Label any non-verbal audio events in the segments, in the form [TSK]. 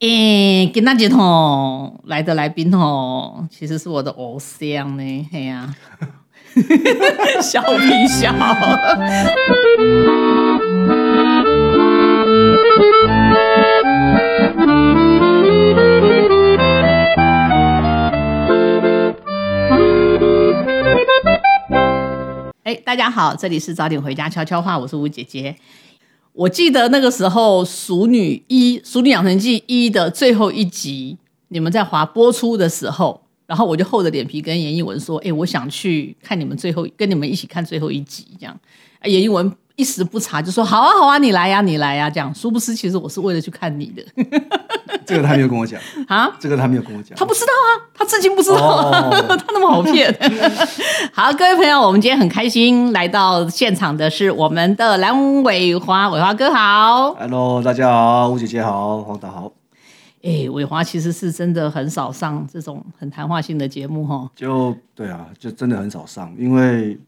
诶，今仔日吼来的来宾吼，其实是我的偶像呢，嘿呀、[LAUGHS] 笑屁笑。哎，大家好，这里是早点回家悄悄话，我是吴姐姐。我记得那个时候《熟女一》《熟女养成记一》的最后一集，你们在华播出的时候，然后我就厚着脸皮跟严艺文说：“哎，我想去看你们最后，跟你们一起看最后一集。”这样，严艺文一时不察，就说：“好啊，好啊，你来呀、你来呀、这样，殊不知其实我是为了去看你的 [LAUGHS] 这个他没有跟我讲，啊。这个他没有跟我讲。他不知道啊，他至今不知道、[LAUGHS] 他那么好骗。[LAUGHS] 好，各位朋友，我们今天很开心来到现场的是我们的蓝伟华，伟华哥好。Hello，大家好，吴姐姐好，黄导好。哎，伟华其实是真的很少上这种很谈话性的节目哈。就对啊，就真的很少上，因为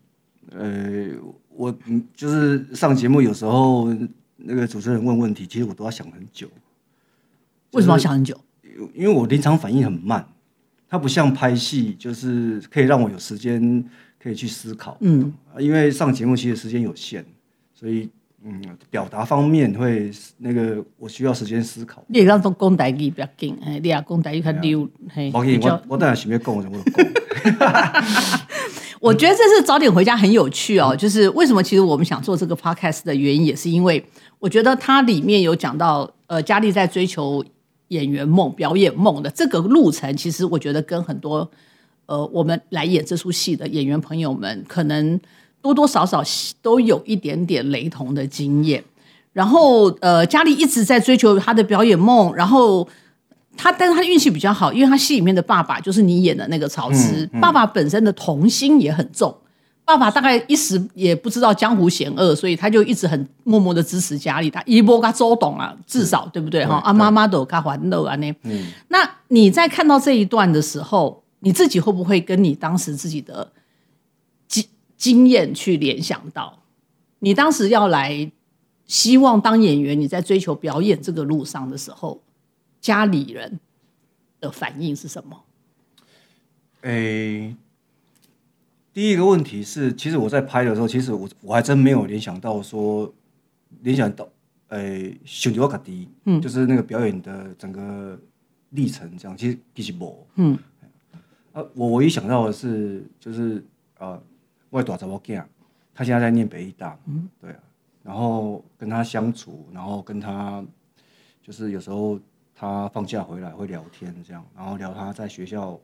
呃，我嗯就是上节目有时候那个主持人问问题，其实我都要想很久，为什么要想很久？因为我临场反应很慢，它不像拍戏，就是可以让我有时间可以去思考。嗯，啊因为上节目其实时间有限，所以嗯，表达方面会那个我需要时间思考。你让讲讲台语不要紧，哎，你也讲台语较溜，嘿，我比较我我当然想要讲，我就讲。[LAUGHS] 我觉得这次早点回家很有趣哦，就是为什么其实我们想做这个 podcast 的原因，也是因为我觉得它里面有讲到，呃，佳丽在追求演员梦、表演梦的这个路程，其实我觉得跟很多呃我们来演这出戏的演员朋友们，可能多多少少都有一点点雷同的经验。然后呃，佳丽一直在追求她的表演梦，然后他，但是他运气比较好，因为他戏里面的爸爸就是你演的那个曹植，爸爸本身的童心也很重。爸爸大概一时也不知道江湖险恶，所以他就一直很默默的支持家里，他一波他周董啊，至少对不对哈？啊，妈妈都有他还乐啊那。那你在看到这一段的时候，你自己会不会跟你当时自己的经经验去联想到？你当时要来希望当演员，你在追求表演这个路上的时候，家里人的反应是什么？诶、第一个问题是，其实我在拍的时候，其实我我还真没有联想到说，联想到诶，选择卡迪，嗯，就是那个表演的整个历程这样，其实其实无，嗯，啊，我唯一想到的是，就是呃，我的大查某囝，他现在在念北医大，嗯，对啊，然后跟他相处，然后跟他就是有时候他放假回来会聊天这样，然后聊他在学校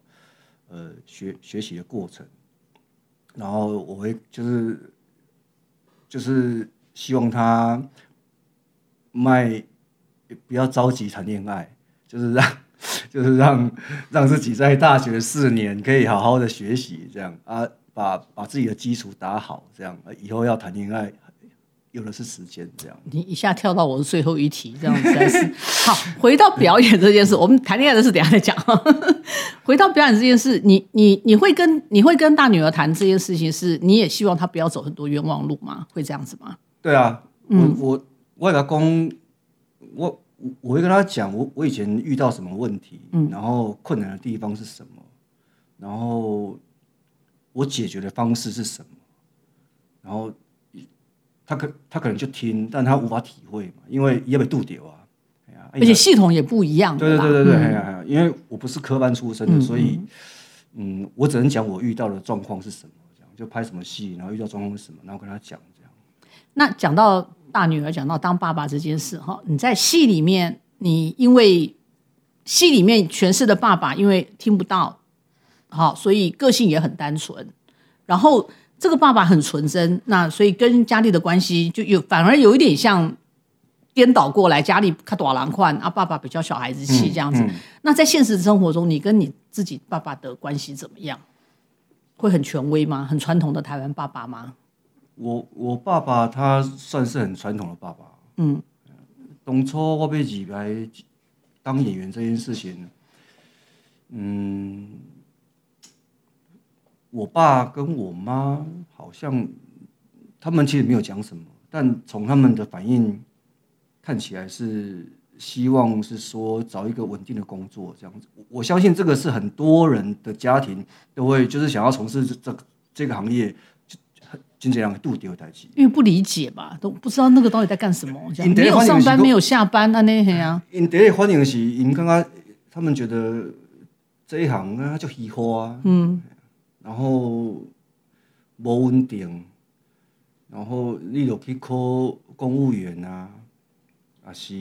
呃学学习的过程，然后我会就是就是希望他卖不要着急谈恋爱，就是让就是让让自己在大学四年可以好好的学习，这样啊，把把自己的基础打好，这样以后要谈恋爱有的是时间，这样。你一下跳到我的最后一题，这样实在是 [LAUGHS] 好。回到表演这件事，我们谈恋爱的事等下再讲。[LAUGHS] 回到表演这件事，你你你会跟你会跟大女儿谈这件事情，是你也希望她不要走很多冤枉路吗？会这样子吗？对啊，我我我给他公，我我会跟他讲，我我以前遇到什么问题，然后困难的地方是什么，然后我解决的方式是什么，然后他可他可能就听，但他无法体会嘛，因为也被度掉啊，而且系统也不一样。对对对对对，因为我不是科班出身的，所以嗯，我只能讲我遇到的状况是什么，这样就拍什么戏，然后遇到状况是什么，然后跟他讲这样。那讲到大女儿，讲到当爸爸这件事哈，你在戏里面，你因为戏里面诠释的爸爸，因为听不到，好，所以个性也很单纯。然后这个爸爸很纯真，那所以跟佳丽的关系就有反而有一点像颠倒过来，佳丽看短郎宽啊，爸爸比较小孩子气这样子。那在现实生活中，你跟你自己爸爸的关系怎么样？会很权威吗？很传统的台湾爸爸吗？我我爸爸他算是很传统的爸爸。嗯，当初我被入来当演员这件事情，嗯，我爸跟我妈好像他们其实没有讲什么，但从他们的反应看起来是希望是说找一个稳定的工作这样子。我我相信这个是很多人的家庭都会就是想要从事这这这个行业，就就这样度丢代志。因为不理解嘛，都不知道那个到底在干什么，这样没有上班没有下班啊那些啊，因第一个反应是，因刚刚他们觉得这一行啊就虚花，嗯，然后无稳定，然后你就去考公务员啊，啊是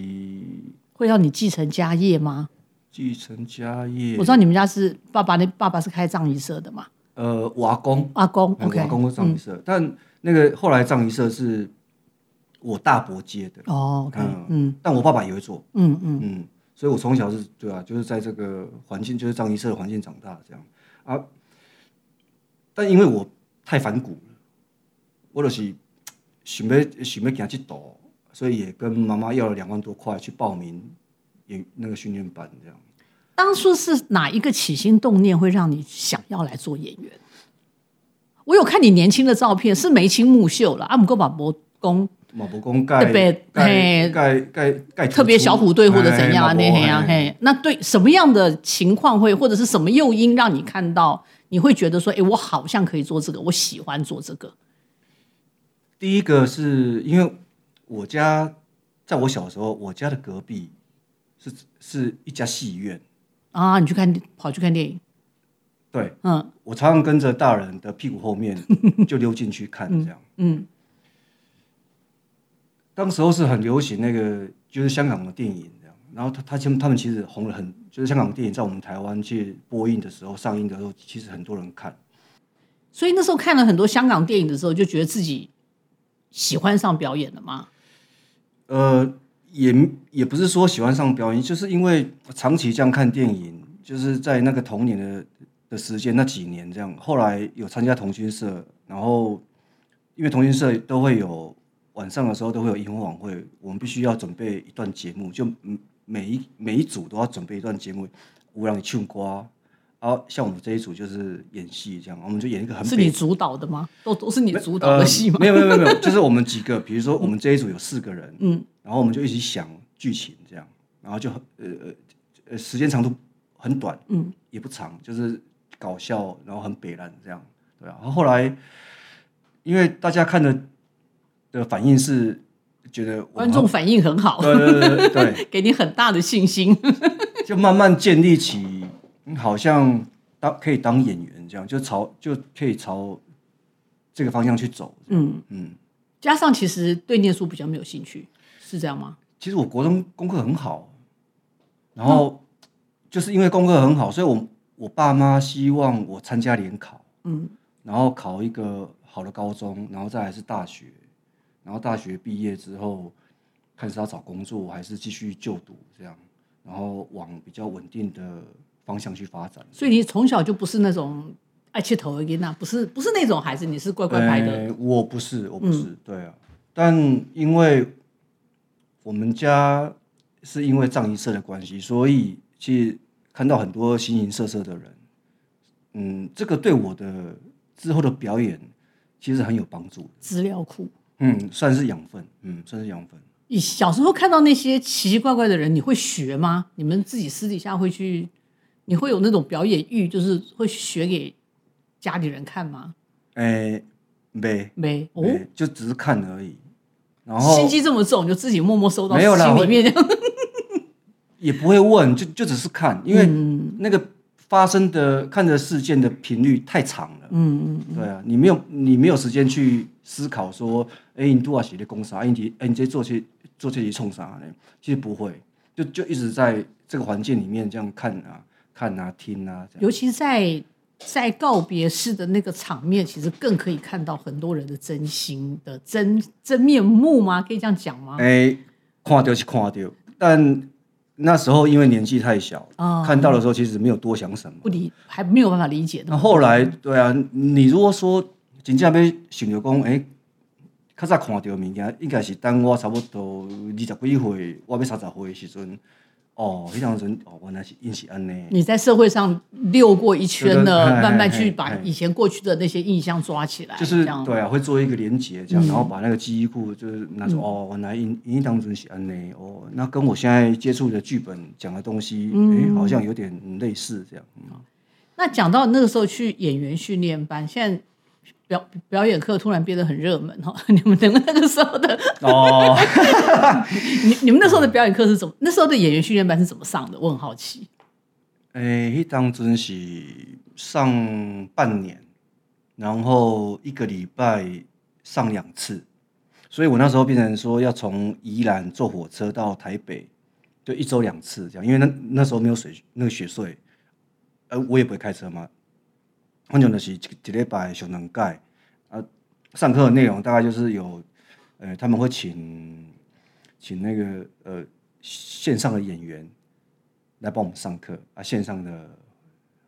会要你继承家业吗？继承家业。我知。道你们家是爸爸那爸爸是开葬仪社的嘛，呃，瓦工，阿公呃 OK，瓦工葬仪社，但那个后来葬仪社是我大伯接的，哦嗯。嗯。但我爸爸也会做，嗯嗯，嗯，所以我从小是对啊，就是在这个环境，就是藏医社的环境长大这样。啊。但因为我太反骨了，我就是 [TSK] 想要想要行这道，所以也跟妈妈要了两万多块去报名演那个训练班这样。当初是哪一个起心动念会让你想要来做演员？我有看你年轻的照片，是眉清目秀了，阿姆哥把伯公马伯公盖特别盖嘿盖盖盖特别小虎队或者怎样啊？那嘿嘿啊嘿，那对什么样的情况会，或者是什么诱因让你看到，你会觉得说，哎，我好像可以做这个，我喜欢做这个。第一个是因为我家在我小时候，我家的隔壁是是一家戏院，啊，你去看跑去看电影，对，嗯我常常跟着大人的屁股后面 [LAUGHS] 就溜进去看这样。嗯，当时候是很流行那个就是香港的电影然后他他他们他们其实红了很，就是香港电影在我们台湾去播映的时候上映的时候，其实很多人看。所以那时候看了很多香港电影的时候，就觉得自己喜欢上表演了吗？呃，也也不是说喜欢上表演，就是因为长期这样看电影，就是在那个童年的的时间那几年这样，后来有参加童军社，然后因为童军社都会有晚上的时候都会有萤火晚会，我们必须要准备一段节目，就嗯每一每一组都要准备一段节目，我让你唱歌。然后像我们这一组就是演戏这样，我们就演一个很北是你主导的吗？都都是你主导呃的戏吗？没有没有没有没有，就是我们几个，比如说我们这一组有四个人，嗯，然后我们就一起想剧情这样，然后就很呃呃呃时间长度很短，嗯，也不长，就是搞笑，然后很北烂这样，对啊。然后后来因为大家看的的反应是觉得观众反应很好，对对对对对，[LAUGHS] 给你很大的信心。[LAUGHS] 就慢慢建立起嗯好像当可以当演员这样，就朝就可以朝这个方向去走。嗯，嗯，加上其实对念书比较没有兴趣，是这样吗？其实我国中功课很好，然后就是因为功课很好，所以我我爸妈希望我参加联考，嗯，然后考一个好的高中，然后再来是大学，然后大学毕业之后看是要找工作还是继续就读这样，然后往比较稳定的方向去发展。所以你从小就不是那种爱切头的囡呐，不是不是那种孩子，你是乖乖牌的。呃我不是，我不是，对啊。但因为我们家是因为藏仪社的关系，所以其实看到很多形形色色的人，嗯，这个对我的之后的表演其实很有帮助的，资料库。嗯，算是养分，嗯，算是养分。你小时候看到那些奇奇怪怪的人，你会学吗？你们自己私底下会去，你会有那种表演欲，就是会学给家里人看吗？诶、没没哦，没，就只是看而已。然后心机这么重，就自己默默收到没有啦心里面这样。[LAUGHS] 也不会问，就就只是看，因为嗯那个发生的看的事件的频率太长了。嗯嗯，对啊，你没有你没有时间去思考说，哎、你多少写的攻啥？哎、你哎、你这做些做这些冲啥呢？其实不会，就就一直在这个环境里面这样看啊、看啊、听啊，尤其在在告别式的那个场面，其实更可以看到很多人的真心的真真面目吗？可以这样讲吗？哎、看到是看到，但那时候因为年纪太小，啊看到的时候其实没有多想什么。不理还没有办法理解的。那后来，对啊，你如果说真正要想着讲，诶、较早看到的物件，应该是等我差不多二十几岁，我要三十岁的时阵，哦，迄当阵哦，原来是因是安尼。你在社会上溜过一圈了，嘿慢慢去把以前过去的那些印象抓起来，就是对啊，会做一个连结这样，然后把那个记忆库就是拿出、哦，原来因因当阵是安尼哦，那跟我现在接触的剧本讲的东西，哎、嗯好像有点类似这样。嗯。那讲到那个时候去演员训练班，现在表表演课突然变得很热门哈。你们等那个时候的，哦，[LAUGHS] 你你们那时候的表演课是怎么？那时候的演员训练班是怎么上的？我很好奇。诶、迄当真是上半年，然后一个礼拜上两次，所以我那时候变成说要从宜兰坐火车到台北，就一周两次这样，因为那那时候没有水那个雪隧，呃，我也不会开车嘛，反正就是一一礼拜上两届。啊，上课的内容大概就是有，呃，他们会请请那个呃线上的演员来帮我们上课。啊，线上的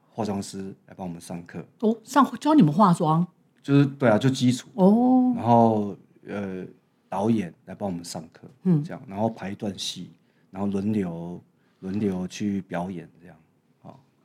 化妆师来帮我们上课，哦，上教你们化妆？就是对啊，就基础，哦，然后呃导演来帮我们上课，嗯，这样，然后排一段戏，然后轮流轮流去表演这样。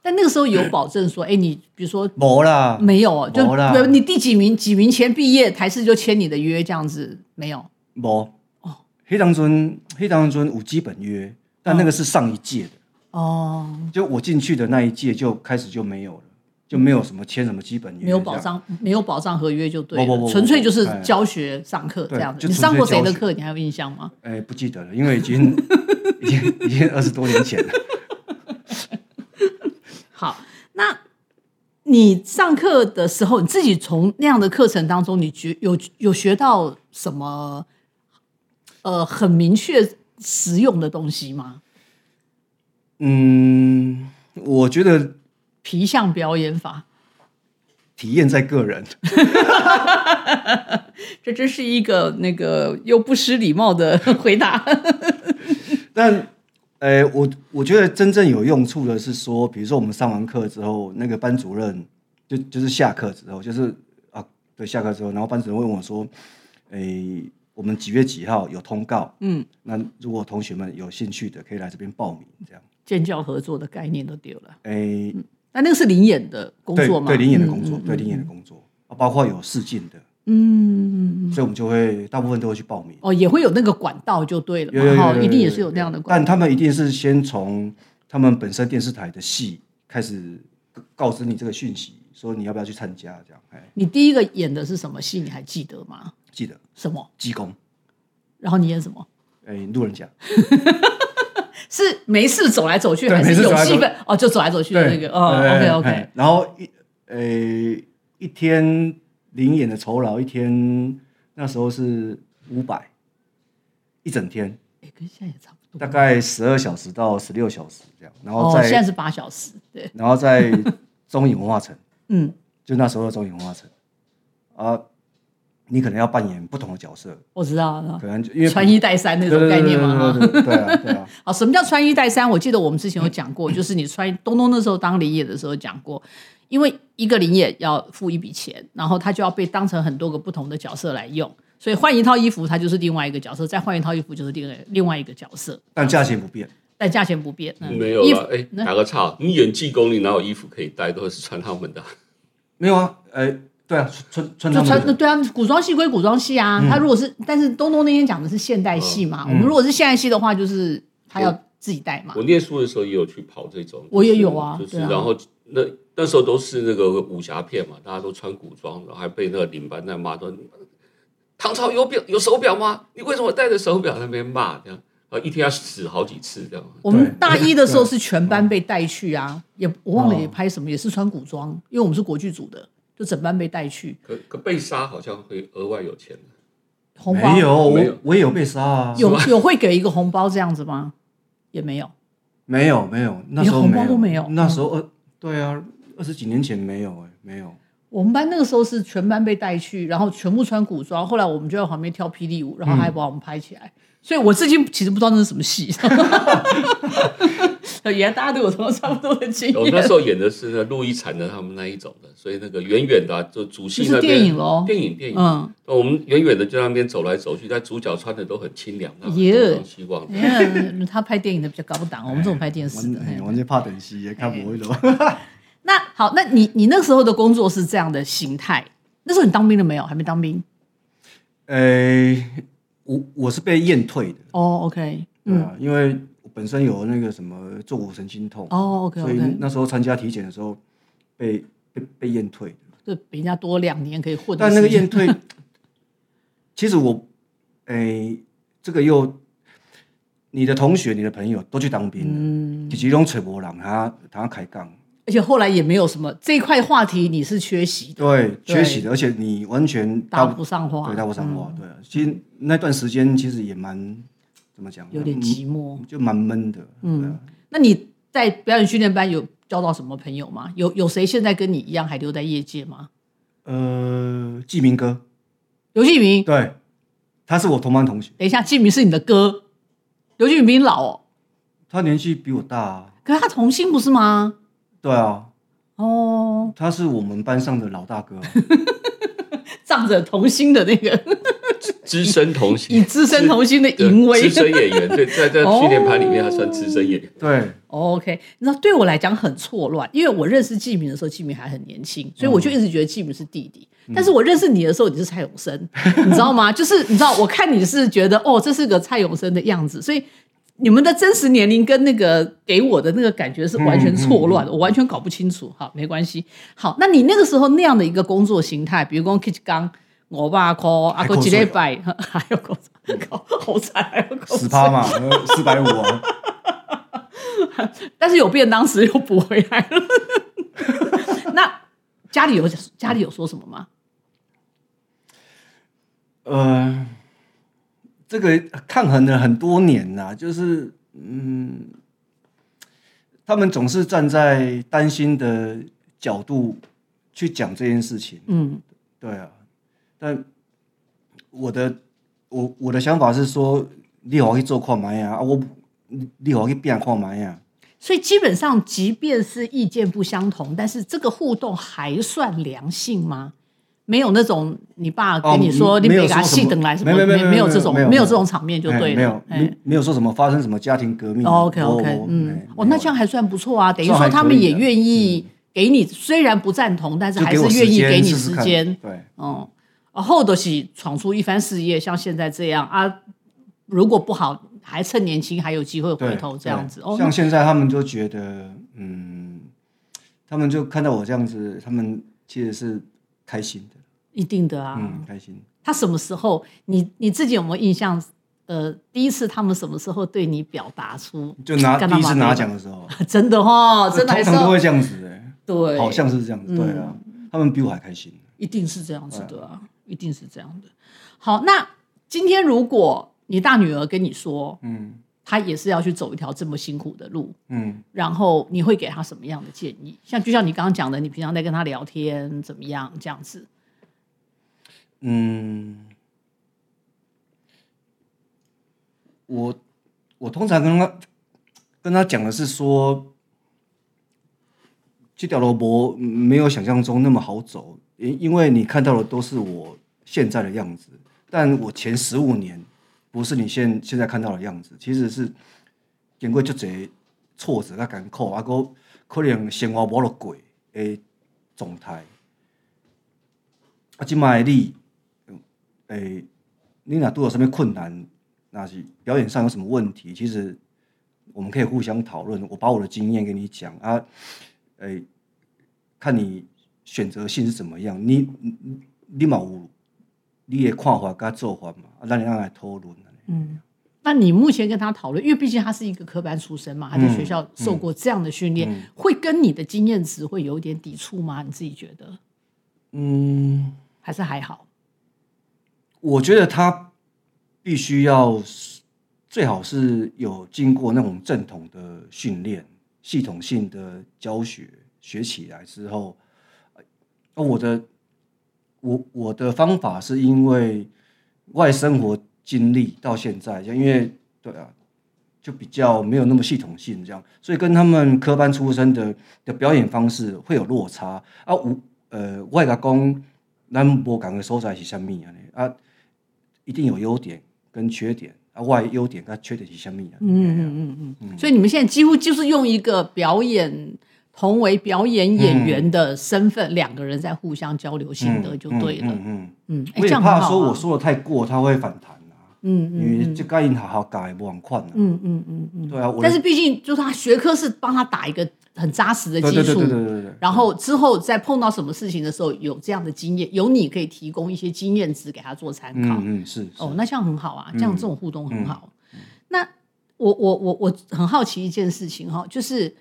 但那个时候有保证说，哎，你比如说没啦，没有哦，就没啦你第几名几名前毕业，台视就签你的约这样子，没有没哦，黑当尊黑当尊有基本约，但那个是上一届的，哦，就我进去的那一届就开始就没有了，就没有什么签什么基本约，没有保。障，没有保障合约就对了，纯粹就是哎教学上课这样子。你上过谁的课？你还有印象吗？哎、不记得了，因为已经 [LAUGHS] 已经已经二十多年前了。好，那你上课的时候，你自己从那样的课程当中，你觉有有学到什么呃很明确实用的东西吗？嗯，我觉得皮相表演法，体验在个人。[LAUGHS] 这真是一个那个又不失礼貌的回答。[LAUGHS] 但，呃，我我觉得真正有用处的是说，比如说我们上完课之后，那个班主任就就是下课之后，就是啊，对，下课之后，然后班主任问我说，诶、我们几月几号有通告？嗯，那如果同学们有兴趣的，可以来这边报名，这样。建教合作的概念都丢了。诶、那那个是灵演的工作吗？对，灵演的嗯工作，对灵演的工作啊，包括有试镜的，嗯，所以我们就会大部分都会去报名。哦，也会有那个管道就对了有有有嘛，哈，有一定也是有那样的管但。他们一定是先从他们本身电视台的戏开始告知你这个讯息，说你要不要去参加，这样，哎，你第一个演的是什么戏？你还记得吗？记得什么？济公，然后你演什么？哎，路人甲，[LAUGHS] 是没事走来走去，还是有戏份？哦，就走来走去的那个。哦，OK 对哎 OK 哎。然后一呃一天零演的酬劳一天那时候是五百，一整天哎，跟现在也差不多。大概十二小时到十六小时这样，然后哦，在、现在是八小时。对，然后在中影文化城。嗯，就那时候的中影文化城啊，你可能要扮演不同的角色，我知道了。可能就因为穿衣戴衫那种概念嘛，对啊，对啊，[LAUGHS] 好，什么叫穿衣戴衫？我记得我们之前有讲过，就是你穿东东那时候当林野的时候讲过，因为一个林野要付一笔钱，然后他就要被当成很多个不同的角色来用，所以换一套衣服，他就是另外一个角色，再换一套衣服就是另外另外一个角色，但价钱不变。但价钱不变。嗯没有了，哎、那打个岔，你演技功，你哪有衣服可以带？都是穿他们的。没有啊，呃，对啊，穿穿就他们的，穿对啊，古装戏归古装戏啊。他如果是，但是东东那天讲的是现代戏嘛，我们如果是现代戏的话，就是他要自己带嘛我。念书的时候也有去跑这种，我也就是有啊就是然后那那时候都是那个武侠片嘛，大家都穿古装，然后还被那个领班在骂说：“唐朝有表有手表吗？你为什么戴着手表？”那边骂这样，啊，一天要死好几次这样。我们大一的时候是全班被带去啊，也我忘了哦也拍什么，也是穿古装，因为我们是国剧组的，就整班被带去。可可被杀好像会额外有钱红包没有，我我也有被杀啊，有有会给一个红包这样子吗？也没有。[LAUGHS] 没有没有，那时候连红包都没有那时候二对啊，二十几年前没有哎，没有，我们班那个时候是全班被带去，然后全部穿古装，后来我们就在旁边跳霹雳舞，然后还把我们拍起来。所以我至今其实不知道那是什么戏。[LAUGHS] 原来大家都有同样差不多的经我那验时。候演的是那陆一禅的他们那一种的，所以那个远远的啊、就主戏就是那边电影喽电影电影，嗯，我们远远的就在那边走来走去，但主角穿的都很清凉，那耶东张西望他拍电影的比较高档，我们这种拍电视的。完完全怕等戏，也看不会了。那好，那你你那时候的工作是这样的形态？那时候你当兵了没有？还没当兵？呃，我我是被验退的，哦，OK，对啊，因为我本身有那个什么坐骨神经痛，哦，OK 所以那时候参加体检的时候被被被验退的。就比人家多两年可以混的但那个。验退，[LAUGHS] 其实我，诶、这个又，你的同学、你的朋友都去当兵了，嗯，其中吹波浪，他他开杠，而且后来也没有什么这一块话题，你是缺席的，对，缺席的，而且你完全搭搭不上话，对搭不上话，嗯对啊。其实那段时间其实也蛮怎么讲，有点寂寞。就蛮闷的，嗯。那你在表演训练班有交到什么朋友吗？有有谁现在跟你一样还留在业界吗？呃，季明哥，刘季明，对，他是我同班同学，等一下，季明是你的哥，刘季明比你老哦，他年纪比我大、啊，可是他童星不是吗？对啊，哦，他是我们班上的老大哥啊、[LAUGHS] 仗着童星的那个。资深童星，以资深童星的淫威。资深演员，对，在在训练班里面，他算资深演员。对，OK，你知道对我来讲很错乱，因为我认识季明的时候，季明还很年轻，所以我就一直觉得季明是弟弟。但是我认识你的时候，你是蔡永生，你知道吗？就是你知道，我看你是觉得哦，这是个蔡永生的样子，所以你们的真实年龄跟那个给我的那个感觉是完全错乱的，我完全搞不清楚。好，没关系。好，那你那个时候那样的一个工作形态，比如说 Kitch 刚。我爸扣阿哥几礼拜，还有口口好惨，还有口十趴嘛，四百五啊。但是有便当时又补回来了。那家里有家里有说什么吗？呃，这个抗衡了很多年呐、就是嗯，他们总是站在担心的角度去讲这件事情。嗯，对啊，但我的我我的想法是说，你好去做看麦啊，啊我你你好去变看麦啊。所以基本上，即便是意见不相同，但是这个互动还算良性吗？没有那种你爸跟你说、哦你给他没有说什么戏等来什么，没有没有没有这种没有这种场面就哎对了。没有哎没没有说什么发生什么家庭革命。哦 OK OK，我嗯哎，哦，那这样还算不错啊。等于说他们也愿意给你，虽然不赞同，但是还是愿意给你时间。对，哦，然后都是闯出一番事业，像现在这样啊。如果不好，还趁年轻还有机会回对头这样子。哦，像现在他们就觉得，嗯，他们就看到我这样子，他们其实是开心的，一定的啊。嗯，开心。他什么时候？你你自己有没有印象？呃，第一次他们什么时候对你表达出就拿第一次拿奖的时候，[LAUGHS] 真的哦，真的通常都会这样子哎，对，好像是这样子，对啊，他们比我还开心。一定是这样子的啊，一定是这样的。好，那今天如果你大女儿跟你说，嗯她也是要去走一条这么辛苦的路，嗯，然后你会给他什么样的建议？像就像你刚刚讲的，你平常在跟他聊天怎么样这样子？嗯，我我通常跟他跟他讲的是说，这条萝卜没有想象中那么好走，因因为你看到的都是我现在的样子，但我前十五年不是你现现在看到的样子，其实是经过足侪挫折甲艰苦，啊，个可能生活无落过诶状态。啊，即摆你，诶、你若拄有什么困难，那是表演上有什么问题，其实我们可以互相讨论。我把我的经验跟你讲啊，诶、看你选择性是怎么样。你你你嘛有你的看法甲做法嘛，啊，咱俩来讨论。嗯，那你目前跟他讨论，因为毕竟他是一个科班出身嘛，他在学校受过这样的训练，会跟你的经验值会有一点抵触吗？你自己觉得嗯，还是还好？我觉得他必须要最好是有经过那种正统的训练、系统性的教学学起来之后，呃我的我我的方法是因为外生活经历到现在，就因为对啊，就比较没有那么系统性这样，所以跟他们科班出身的的表演方式会有落差啊。我呃，外甲讲，咱无共的所在是啥物啊？啊，一定有优点跟缺点啊，外优点跟缺点是啥物啊？嗯嗯嗯嗯。所以你们现在几乎就是用一个表演同为表演演员的身份，两个人在互相交流心得就对了。嗯嗯。嗯，我也怕说我说的太过，他会反弹。嗯嗯，因为这该因好好改不很快嗯嗯嗯嗯，对啊。但是毕竟就是他学科是帮他打一个很扎实的基础，对对对对对。然后之后在碰到什么事情的时候，有这样的经验，有你可以提供一些经验值给他做参考。嗯嗯是。哦，那这样很好啊，这样这种互动很好。那我我我我很好奇一件事情哈，就是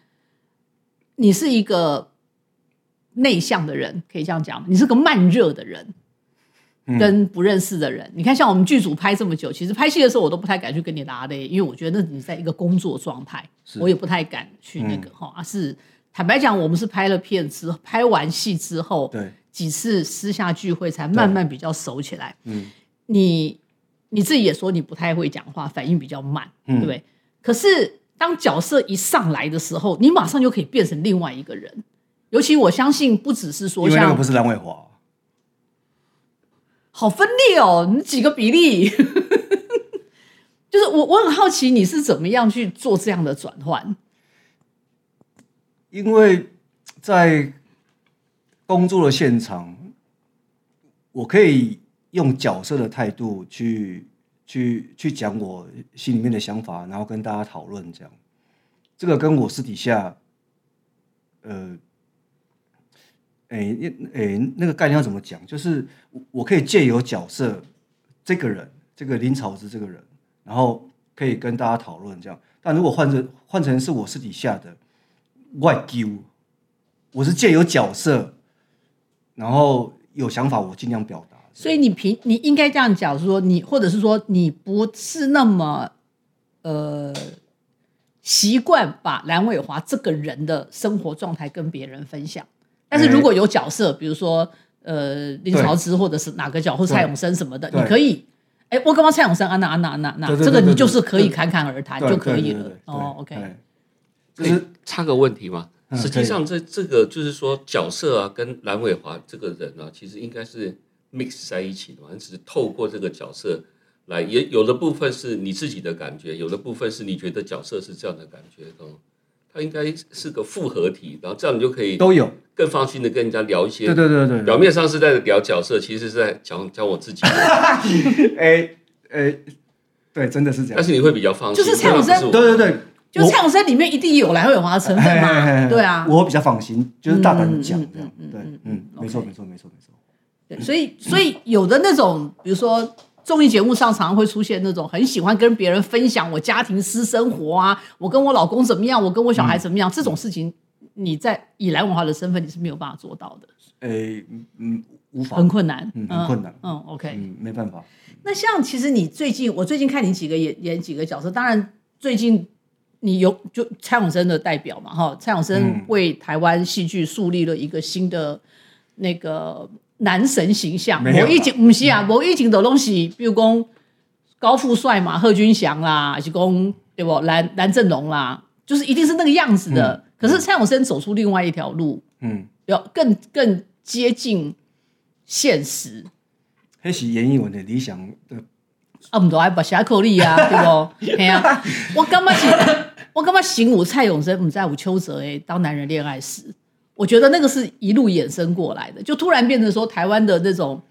你是一个内向的人，可以这样讲，你是个慢热的人。跟不认识的人，你看，像我们剧组拍这么久，其实拍戏的时候我都不太敢去跟你拉的，因为我觉得那你在一个工作状态，我也不太敢去那个哈。是坦白讲，我们是拍了片之拍完戏之后，对几次私下聚会才慢慢比较熟起来。嗯，你你自己也说你不太会讲话，反应比较慢，对不对？可是当角色一上来的时候，你马上就可以变成另外一个人。尤其我相信，不只是说，因为那个不是蓝伟华。好分裂哦，你几个比例？[LAUGHS] 就是我，我很好奇你是怎么样去做这样的转换？因为在工作的现场，我可以用角色的态度去去去讲我心里面的想法，然后跟大家讨论这样。这个跟我私底下，呃。哎，哎，那个概念要怎么讲？就是我可以借由角色这个人，这个林草之这个人，然后可以跟大家讨论这样。但如果换成换成是我私底下的外丢，我是借由角色，然后有想法，我尽量表达。所以你平你应该这样讲，说你或者是说你不是那么呃习惯把蓝伟华这个人的生活状态跟别人分享。但是如果有角色，比如说呃林朝之或者是哪个角或蔡永生什么的，你可以，哎，我刚刚蔡永生啊那啊那那那，这个你就是可以侃侃而谈就可以了。哦，OK，就是插个问题嘛，实际上这这个就是说角色啊跟蓝伟华这个人啊，其实应该是 mix 在一起的嘛，只是透过这个角色来，也有的部分是你自己的感觉，有的部分是你觉得角色是这样的感觉哦。它应该是个复合体，然后这样你就可以都有更放心的跟人家聊一些。对对对对，表面上是在聊角色，其实是在讲讲我自己。[LAUGHS] 哎哎，对，真的是这样。但是你会比较放心，就是蔡永生，对对对，就蔡永生里面一定有蓝伟华的成分嘛？对啊，我比较放心，就是大胆的讲这样。对，嗯，没错没错没错没错。对，所以所以有的那种，比如说。综艺节目上常常会出现那种很喜欢跟别人分享我家庭私生活啊，我跟我老公怎么样，我跟我小孩怎么样，这种事情你在以蓝文化的身份你是没有办法做到的。诶，嗯，无法，很困难，很困难。嗯，OK，嗯，没办法。那像其实你最近，我最近看你几个演演几个角色，当然最近你有就蔡永生的代表嘛，哈，蔡永生为台湾戏剧树立了一个新的那个。男神形象，我以前不是啊，我以前的东西，比如讲高富帅嘛，贺军翔啦，还是讲对不蓝蓝正龙啦，就是一定是那个样子的。可是蔡永生走出另外一条路，嗯，要更更接近现实。那是演艺文的理想的，啊，唔多爱把侠口力啊，[LAUGHS] 对不？系啊，我感觉是，我感觉醒悟蔡永生唔在乎邱泽诶，当男人恋爱时。我觉得那个是一路衍生过来的，就突然变成说台湾的那种，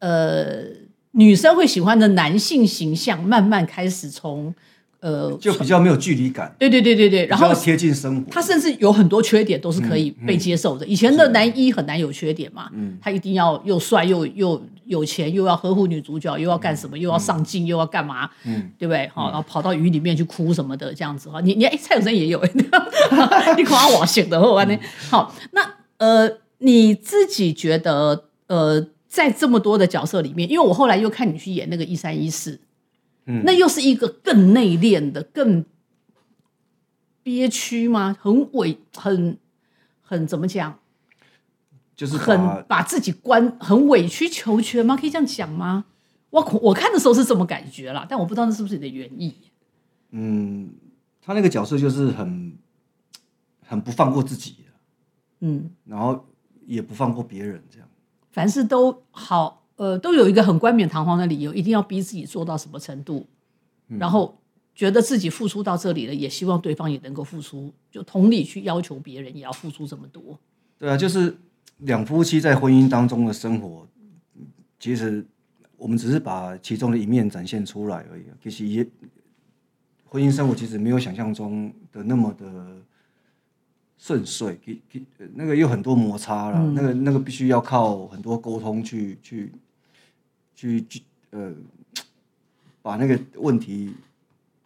呃，女生会喜欢的男性形象，慢慢开始从呃，就比较没有距离感。对对对对对，然后贴近生活。他甚至有很多缺点都是可以被接受的。以前的男一很难有缺点嘛，嗯他一定要又帅又又。有钱又要呵护女主角，又要干什么？又要上镜，又要干嘛？嗯，对不对？好，然后跑到雨里面去哭什么的，这样子哈。你你哎，蔡永生也有，[LAUGHS] 你夸我写的我呢。好，那呃，你自己觉得呃，在这么多的角色里面，因为我后来又看你去演那个一三一四，嗯，那又是一个更内敛的、更憋屈吗？很委，很很怎么讲？就是很把自己关很委曲求全吗？可以这样讲吗？我我看的时候是这么感觉啦，但我不知道那是不是你的原意。嗯，他那个角色就是很很不放过自己，嗯，然后也不放过别人，这样。凡事都好，呃，都有一个很冠冕堂皇的理由，一定要逼自己做到什么程度，然后觉得自己付出到这里了，也希望对方也能够付出，就同理去要求别人也要付出这么多。对啊，就是两夫妻在婚姻当中的生活，其实我们只是把其中的一面展现出来而已啊。其实也婚姻生活其实没有想象中的那么的顺遂，给给呃那个有很多摩擦了，那个那个必须要靠很多沟通去去去去呃把那个问题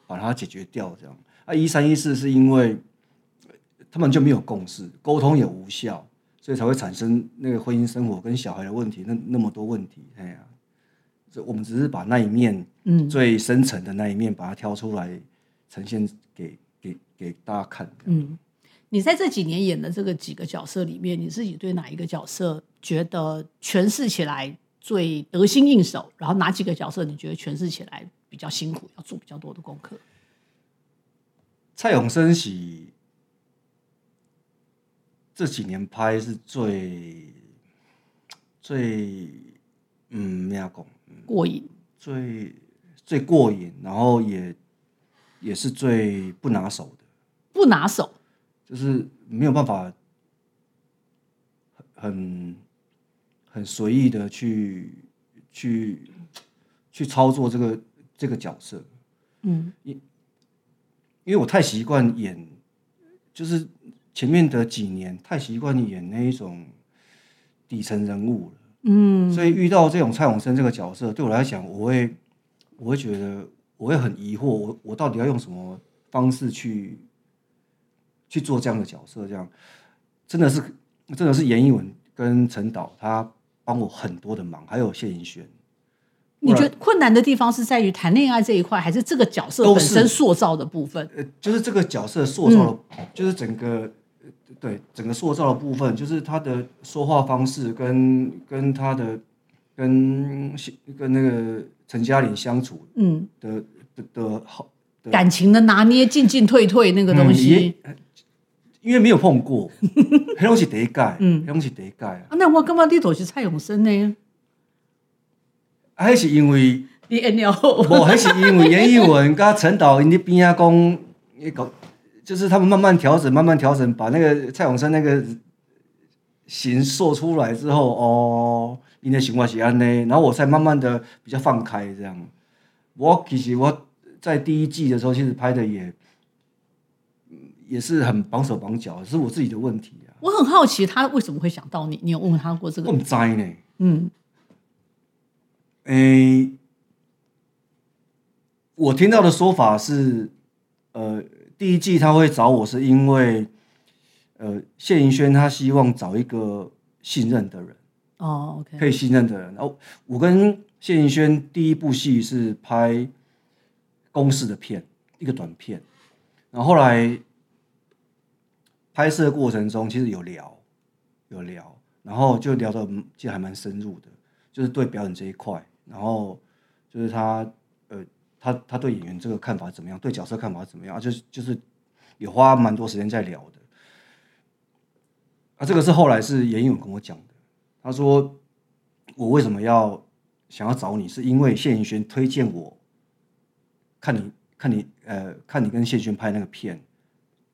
把它解决掉，这样。啊，一三一四是因为他们就没有共识，沟通也无效，所以才会产生那个婚姻生活跟小孩的问题，那那么多问题。哎呀、这我们只是把那一面，嗯，最深层的那一面，把它挑出来呈现给给给大家看。嗯，你在这几年演的这个几个角色里面，你自己对哪一个角色觉得诠释起来最得心应手？然后哪几个角色你觉得诠释起来比较辛苦，要做比较多的功课？蔡永生是这几年拍是最最嗯，咩讲？过瘾，最最过瘾，然后也也是最不拿手的。不拿手，就是没有办法很很很随意的去去去操作这个这个角色，嗯因为我太习惯演，就是前面的几年太习惯演那一种底层人物了，嗯。所以遇到这种蔡永生这个角色，对我来讲，我会我会觉得我会很疑惑，我我到底要用什么方式去去做这样的角色？这样。真的是真的是严艺文跟陈导他帮我很多的忙，还有谢盈萱，你觉得困难的地方是在于谈恋爱这一块，还是这个角色本身塑造的部分？呃，就是这个角色塑造的，就是整个呃对整个塑造的部分，就是他的说话方式跟跟他的跟跟那个陈嘉玲相处嗯，的的的好，感情的拿捏，进进退退那个东嗯西也因为没有碰过，[LAUGHS] 黑东西得改，嗯黑东西得改啊，啊。那我干嘛你都是蔡永生呢？还是因为你 N L 无，还是因为严艺文跟陈导因伫边啊讲，伊搞就是他们慢慢调整，慢慢调整，把那个蔡永生那个形塑出来之后，哦，因的情况是安呢，然后我才慢慢的比较放开这样。我其实我在第一季的时候，其实拍的也嗯也是很绑手绑脚，是我自己的问题啊，我很好奇他为什么会想到你，你有问他过这个？我唔知呢。嗯诶、我听到的说法是，呃，第一季他会找我是因为，呃，谢盈萱他希望找一个信任的人，哦，OK，可以信任的人。然后我跟谢盈萱第一部戏是拍公式的片，一个短片，然后后来拍摄过程中其实有聊，有聊，然后就聊的其实还蛮深入的，就是对表演这一块，然后就是他呃他他对演员这个看法怎么样，对角色看法怎么样，就是就是有花蛮多时间在聊的。啊，这个是后来是严勇跟我讲的，他说我为什么要想要找你，是因为谢盈萱推荐我看你看你呃看你跟谢轩拍那个片，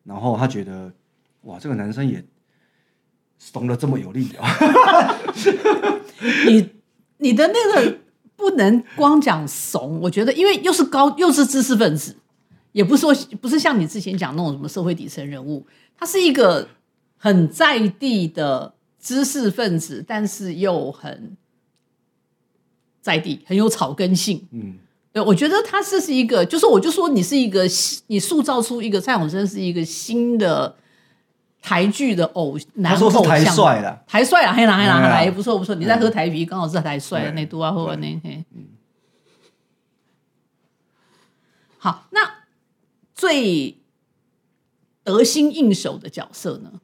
然后他觉得哇这个男生也怂的这么有力啊，[LAUGHS] 你你的那个不能光讲怂，我觉得，因为又是高又是知识分子，也不是说不是像你之前讲那种什么社会底层人物，他是一个很在地的知识分子，但是又很在地，很有草根性。嗯，对，我觉得他这是一个，就是我就说你是一个，你塑造出一个蔡永生是一个新的台剧的偶男偶像，台帅啦，台帅啦，黑啦黑啦哎呀黑啦，不错不错。你在喝台啤，刚好是台帅的那多啊，或者那嘿。好，那最得心应手的角色呢？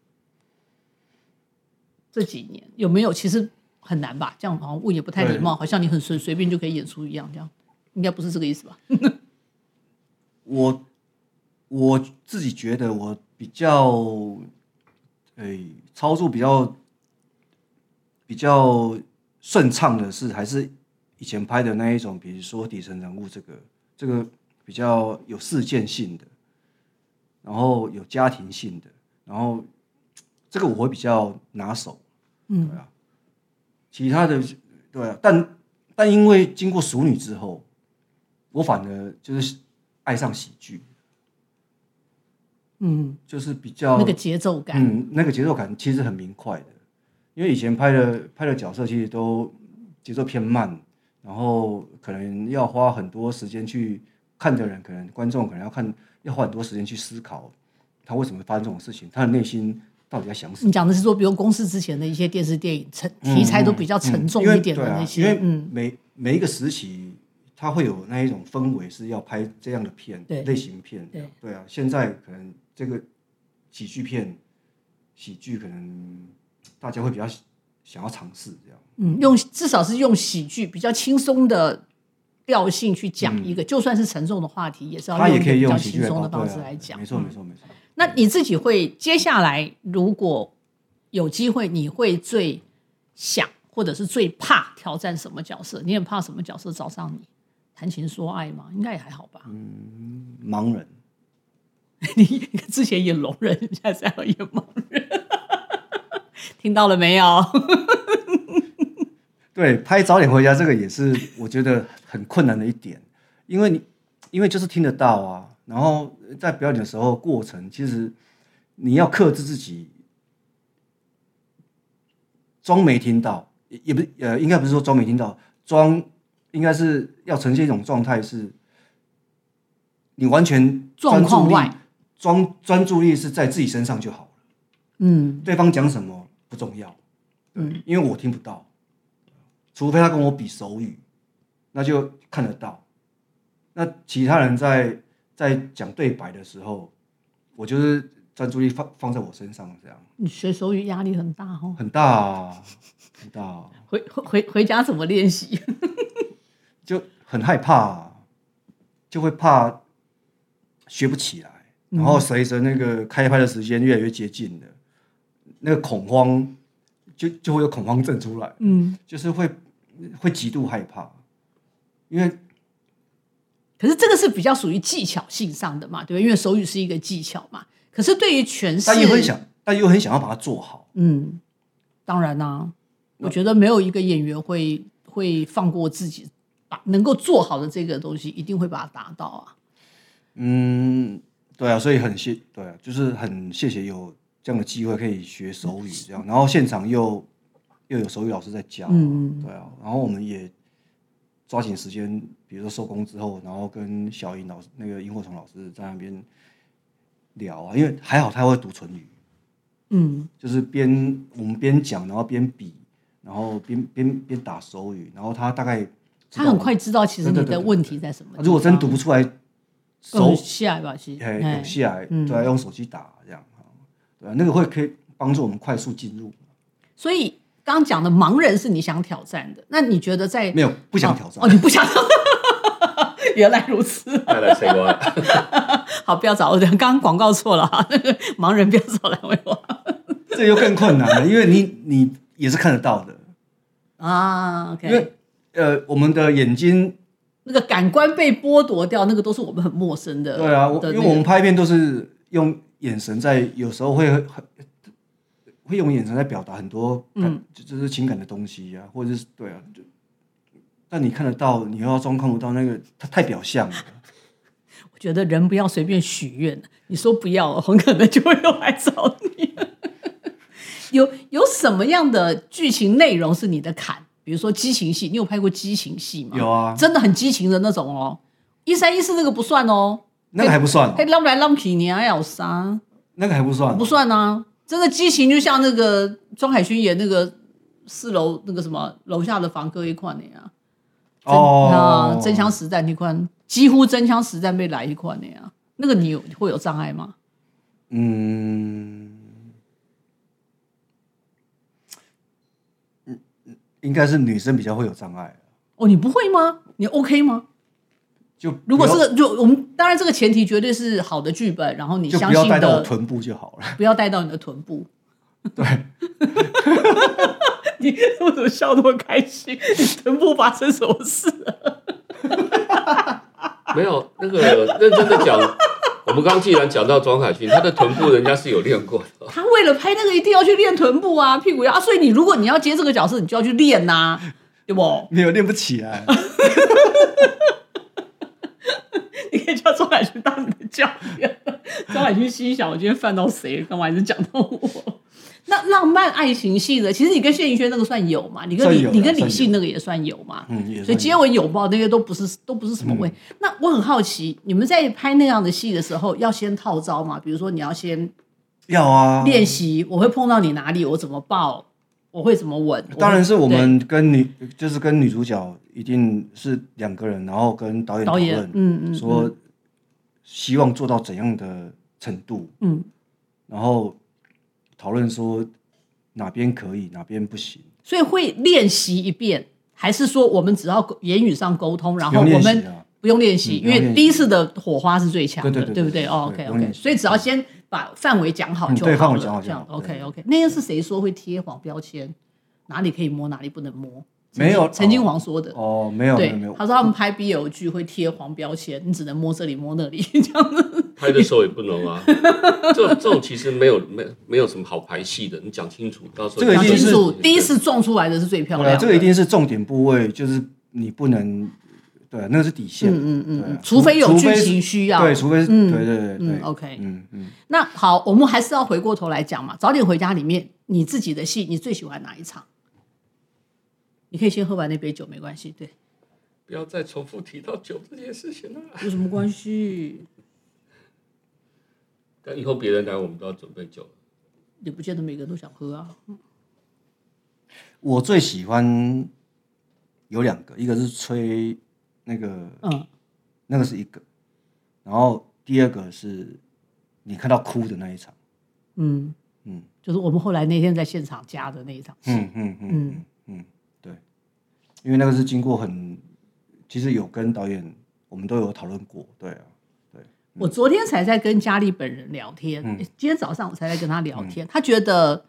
这几年有没有？其实很难吧？这样好像问也不太礼貌，好像你很随随便就可以演出一样，这样应该不是这个意思吧？[LAUGHS] 我我自己觉得我比较，诶、操作比较比较顺畅的是，还是以前拍的那一种，比如说底层人物这个，这个比较有事件性的，然后有家庭性的，然后这个我会比较拿手，嗯，对啊，其他的对啊，但但因为经过《熟女》之后，我反而就是爱上喜剧，嗯，就是比较那个节奏感，嗯，那个节奏感其实很明快的，因为以前拍的拍的角色其实都节奏偏慢，然后可能要花很多时间去看的人，可能观众可能要看要花很多时间去思考他为什么会发生这种事情，他的内心到底在想什么。你讲的是说，比如公司之前的一些电视电影沉题材都比较沉重一点的那些，因为嗯，每每一个时期，它会有那一种氛围是要拍这样的片，对类型片，对对啊。现在可能这个喜剧片，喜剧可能大家会比较想要尝试这样。嗯，用至少是用喜剧比较轻松的调性去讲一个，就算是沉重的话题，也是要他也可以用轻松的方式来讲。没错，嗯没错，没错。那你自己会接下来如果有机会，你会最想或者是最怕挑战什么角色？你很怕什么角色找上你？谈情说爱吗？应该也还好吧。嗯盲人，[LAUGHS] 你之前演聋人，现在是要演盲人，听到了没有？[LAUGHS] 对，拍早点回家这个也是我觉得很困难的一点，因为你因为就是听得到啊，然后在表演的时候过程，其实你要克制自己，装没听到，也也不呃，应该不是说装没听到，装应该是要呈现一种状态是，你完全状专注力况外，专专注力是在自己身上就好了。嗯，对方讲什么不重要，嗯，因为我听不到，除非他跟我比手语，那就看得到。那其他人在在讲对白的时候，我就是专注力放放在我身上，这样你学手语压力很大哦。很大啊很大啊，回回回家怎么练习？[LAUGHS] 就很害怕啊，就会怕学不起来，然后随着那个开拍的时间越来越接近了，那个恐慌就就会有恐慌症出来。嗯，就是会会极度害怕，因为可是这个是比较属于技巧性上的嘛，对吧？因为手语是一个技巧嘛。可是对于诠释，但又很想，但又很想要把它做好。嗯，当然啦、我觉得没有一个演员会会放过自己，把能够做好的这个东西，一定会把它达到啊。嗯，对啊，所以很谢，对啊，就是很谢谢有这样的机会可以学手语，这样，然后现场又又有手语老师在教，嗯对啊，然后我们也抓紧时间，比如说收工之后，然后跟小英老师、那个萤火虫老师在那边聊啊，因为还好他会读唇语，嗯，就是边我们边讲，然后边比，然后边边边打手语，然后他大概他很快知道其实你的问题在什么。如果真读不出来，手手下来吧，其实哎哎有下来，嗯对啊，用手机打这样，对啊，那个会可以帮助我们快速进入。所以刚刚讲的盲人是你想挑战的，那你觉得在没有不想挑战哦，哦你不想。[LAUGHS] 原来如此，再来谁过来？[LAUGHS] 好，不要找我。刚刚广告错了哈，那 [LAUGHS] 个盲人不要找来问我这又更困难了，因为你你也是看得到的，啊。因为呃，我们的眼睛，那个感官被剥夺掉，那个都是我们很陌生的。对啊，因为我们拍片都是用眼神在，有时候会很会用眼神在表达很多感，嗯就就是情感的东西啊，或者是对啊，就但你看得到，你又要装看不到，那个它太表象了。[LAUGHS] 我觉得人不要随便许愿，你说不要，很可能就会又来找你。[LAUGHS] 有有什么样的剧情内容是你的坎？比如说激情戏，你有拍过激情戏吗？有啊真的很激情的那种哦。一三一四那个不算哦，那个还不算哦、还浪来浪去，你还要啥，那个还不算哦、不算啊。真的激情就像那个庄海勋演那个四楼那个什么楼下的房客一块的呀。哦啊，真枪实弹那块，几乎真枪实弹被来一块的呀。那个你有会有障碍吗？嗯，嗯应该是女生比较会有障碍。哦，你不会吗？你 OK 吗？就如果不要是就我们当然这个前提绝对是好的剧本，然后你就不要相信的，带到我臀部就好了。[LAUGHS] 不要带到你的臀部。对，[LAUGHS] 你为什么笑那么开心？你臀部发生什么事了？[LAUGHS] 没有那个认真的讲，[LAUGHS] 我们刚刚既然讲到庄凯勋，他的臀部人家是有练过的。[LAUGHS] 他为了拍那个一定要去练臀部啊，屁股要啊，所以你如果你要接这个角色，你就要去练呐、对不？[LAUGHS] 没有练不起来。你可以叫庄海勋当你的教练。[LAUGHS] 庄海勋心想：我今天犯到谁了？干嘛一直讲到我？那浪漫爱情戏的，其实你跟谢盈萱那个算有嘛？你跟李你跟李信那个也算有嘛？嗯，所以接算吻有抱那些都不是都不是什么问题。那我很好奇，你们在拍那样的戏的时候，要先套招吗？比如说你要先要啊。练习，我会碰到你哪里，我怎么抱，我会怎么吻。当然是我们跟女，就是跟女主角一定是两个人，然后跟导演讨论，，嗯嗯，说希望做到怎样的程度，嗯，然后讨论说哪边可以，哪边不行。所以会练习一遍，还是说我们只要言语上沟通，然后我们不用练习，因为第一次的火花是最强的，对不对？哦，OK OK，所以只要先把范围讲好就好了，范围讲好就这样好 OK OK，。那天是谁说会贴黄标签？哪里可以摸，哪里不能摸？没有陈金黄说的。哦，没有没对有没有，，他说他们拍 BL 剧会贴黄标签，你只能摸这里摸那里 [LAUGHS] 这样子。拍的时候也不能啊，[LAUGHS] 这这种其实没有没没有什么好排戏的，你讲清楚，到时候讲这个一定是清楚，第一次撞出来的是最漂亮的。这个一定是重点部位，就是你不能，那个是底线，嗯嗯嗯除非有剧情需要。对，除非是嗯对对对对嗯，OK 嗯嗯，那好，我们还是要回过头来讲嘛。早点回家里面，你自己的戏，你最喜欢哪一场？你可以先喝完那杯酒，没关系。对，不要再重复提到酒这件事情了。有什么关系？[LAUGHS] 但以后别人来，我们都要准备酒。也不见得每个人都想喝啊。我最喜欢有两个，一个是吹那个嗯，那个是一个，然后第二个是你看到哭的那一场，嗯。嗯。就是我们后来那天在现场加的那一场戏。嗯嗯嗯嗯。嗯，对，因为那个是经过很，其实有跟导演我们都有讨论过，对啊，我昨天才在跟佳丽本人聊天，嗯。今天早上我才在跟他聊天。他觉得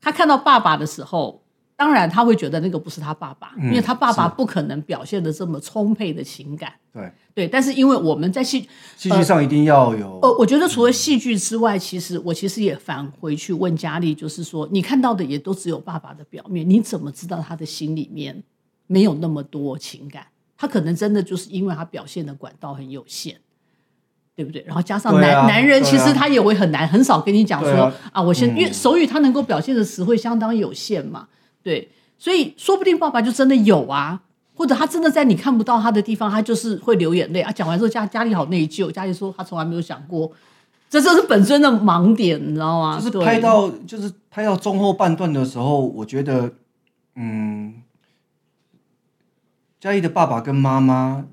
他看到爸爸的时候，当然他会觉得那个不是他爸爸，嗯因为他爸爸不可能表现的这么充沛的情感。对，对，但是因为我们在戏戏剧上一定要有，呃，我觉得除了戏剧之外，其实我其实也返回去问佳丽，就是说，你看到的也都只有爸爸的表面，你怎么知道他的心里面没有那么多情感？他可能真的就是因为他表现的管道很有限，对不对？然后加上男、啊男人，其实他也会很难，很少跟你讲说啊啊我现、嗯因为手语他能够表现的词汇相当有限嘛，对，所以说不定爸爸就真的有啊。或者他真的在你看不到他的地方，他就是会流眼泪啊。讲完之后，家家里好内疚，家里说他从来没有想过，这就是本身的盲点，你知道吗？就是拍到就是拍到中后半段的时候，我觉得，嗯，嘉义的爸爸跟妈妈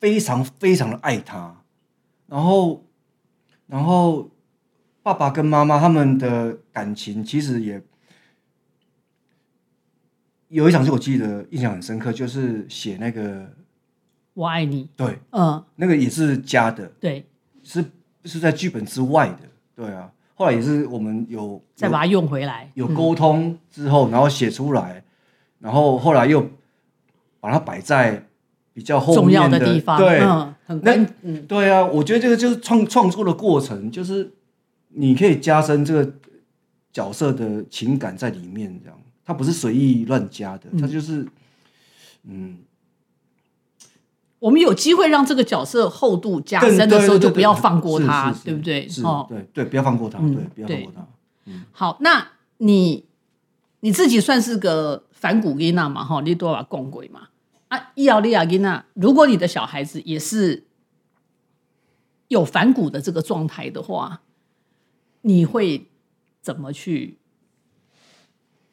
非常非常的爱他，然后，然后爸爸跟妈妈他们的感情其实也有一场是我记得印象很深刻，就是写那个我爱你，对，嗯，那个也是加的，对，是是在剧本之外的，对啊。后来也是我们有有再把它用回来，有沟通之后，然后写出来，然后后来又把它摆在比较后面重要的地方，对、嗯，很关，嗯，对啊，我觉得这个就是创创作的过程，就是你可以加深这个角色的情感在里面，这样，它不是随意乱加的，它就是嗯，我们有机会让这个角色厚度加深的时候，就不要放过他，对不对？是，哦，对对，不要放过他，嗯对，不要放对过他。好，那你你自己算是个反骨囡娜嘛？哈，你多把共轨嘛？啊，伊奥利亚囡娜，如果你的小孩子也是有反骨的这个状态的话，你会怎么去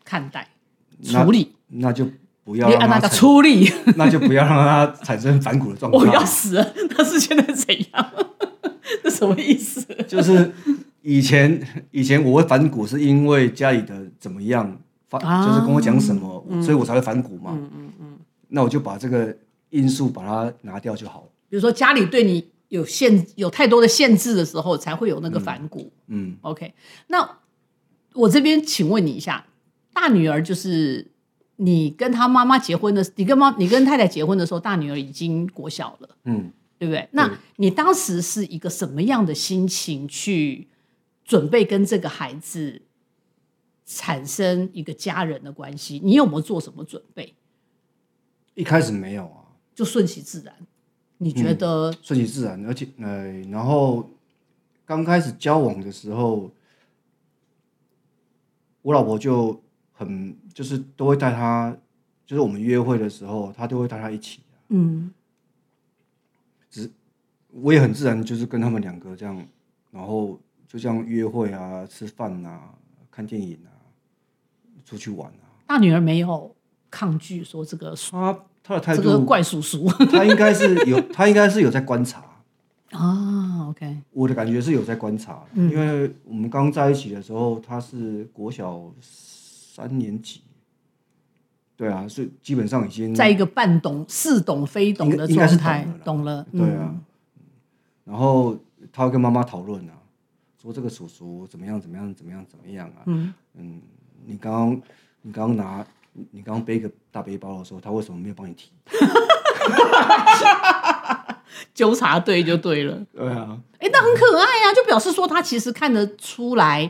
看待那处理？那就不要让他，处理，那就不要让他 [LAUGHS] 产生反骨的状态。[LAUGHS] 我要死了！那是现在怎样？[LAUGHS] 这什么意思？就是以前以前我会反骨，是因为家里的怎么样，反、啊就是跟我讲什么，所以我才会反骨嘛。嗯嗯嗯那我就把这个因素把它拿掉就好了。比如说家里对你有限有太多的限制的时候，才会有那个反骨。嗯，OK，那我这边请问你一下，大女儿就是你跟她妈妈结婚的，你跟妈你跟太太结婚的时候，大女儿已经国小了，嗯，对不对？那你当时是一个什么样的心情去准备跟这个孩子产生一个家人的关系？你有没有做什么准备？一开始没有啊，就顺其自然？你觉得？顺其自然，而且呃，然后刚开始交往的时候，我老婆就很就是都会带他，就是我们约会的时候，他都会带他一起。嗯只我也很自然，就是跟他们两个这样，然后就这样约会啊、吃饭啊、看电影啊、出去玩啊。大女儿没有抗拒说这个他他的态这个度，怪叔叔他应该是有，他应该是有在观察。[LAUGHS] 啊？OK，我的感觉是有在观察，嗯因为我们刚在一起的时候，他是国小三年级，对啊，所以基本上已经在一个半懂似懂非懂的状态懂了对啊。嗯，然后他会跟妈妈讨论啊，说这个叔叔怎么样怎么样怎么样怎么样啊，嗯。嗯，你刚刚你刚刚拿你刚刚背一个大背包的时候，他为什么没有帮你提？纠察队就对了。对啊，哎，那很可爱啊，就表示说他其实看得出来